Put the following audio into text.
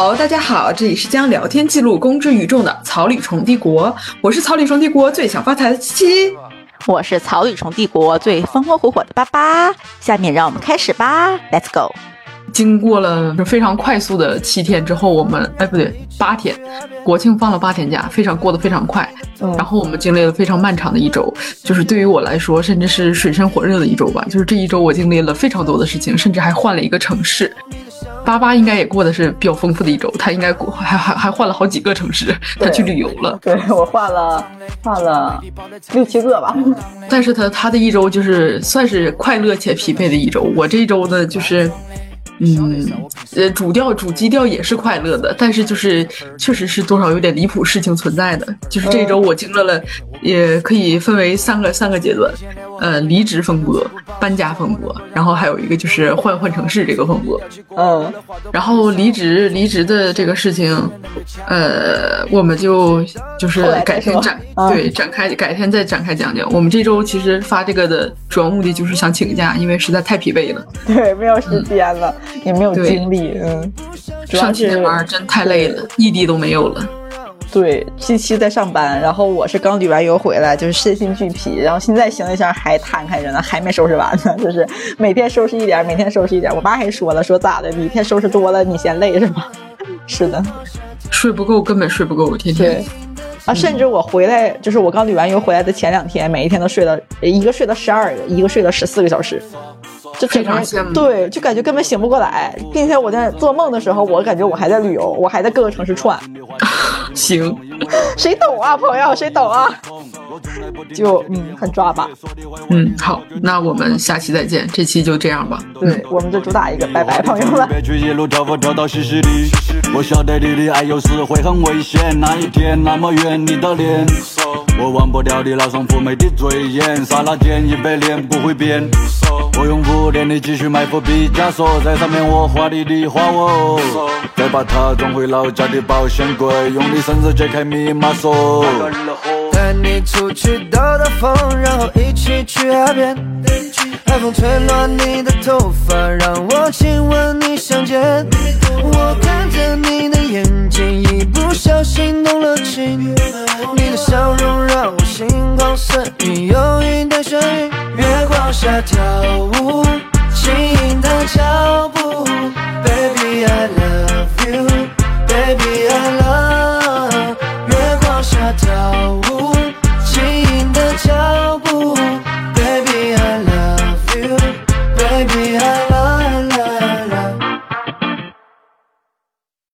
Hello，大家好，这里是将聊天记录公之于众的草履虫帝国，我是草履虫帝国最想发财的七七，我是草履虫帝国最风风火火的八八。下面让我们开始吧，Let's go。经过了非常快速的七天之后，我们哎不对，八天，国庆放了八天假，非常过得非常快。然后我们经历了非常漫长的一周，就是对于我来说，甚至是水深火热的一周吧。就是这一周我经历了非常多的事情，甚至还换了一个城市。八八应该也过的是比较丰富的一周，他应该过还还还换了好几个城市，他去旅游了。对我换了换了六七个吧。但是他他的一周就是算是快乐且疲惫的一周。我这一周呢，就是。嗯，呃，主调主基调也是快乐的，但是就是确实是多少有点离谱事情存在的。就是这周我经历了，也可以分为三个三个阶段，呃，离职风波、搬家风波，然后还有一个就是换换城市这个风波。嗯，然后离职离职的这个事情，呃，我们就就是改天展对展开改天再展开讲讲。我们这周其实发这个的主要目的就是想请假，因为实在太疲惫了。对，没有时间了。也没有精力，嗯，上期班真太累了，异地都没有了。对，近期在上班，然后我是刚旅完游回来，就是身心俱疲，然后现在行李箱还摊开着呢，还没收拾完呢，就是每天收拾一点，每天收拾一点。我爸还说了，说咋的，你一天收拾多了，你嫌累是吗？是的，睡不够，根本睡不够，天天。啊，甚至我回来，就是我刚旅完游回来的前两天，每一天都睡了一个睡了十二个，一个睡了十四个小时。就非常羡慕，对，就感觉根本醒不过来，并且我在做梦的时候，我感觉我还在旅游，我还在各个城市串。行，谁懂啊，朋友，谁懂啊？就嗯，很抓吧。嗯，好，那我们下期再见，这期就这样吧。对，我们就主打一个拜拜，朋友们。我晓得你的爱有时会很危险，那一天那么远，你的脸。我忘不掉你那双妩媚的嘴眼，刹那间一百年不会变。我用五年的积蓄买副毕加索，在上面我画你的花纹，再把它装回老家的保险柜，用你生日解开密码锁。出去兜兜风，然后一起去海边。海风吹乱你的头发，让我亲吻你香肩。我看着你的眼睛，一不小心动了情。你的笑容让我心旷神怡，有一点眩晕。月光下跳舞，轻盈的脚步。Baby I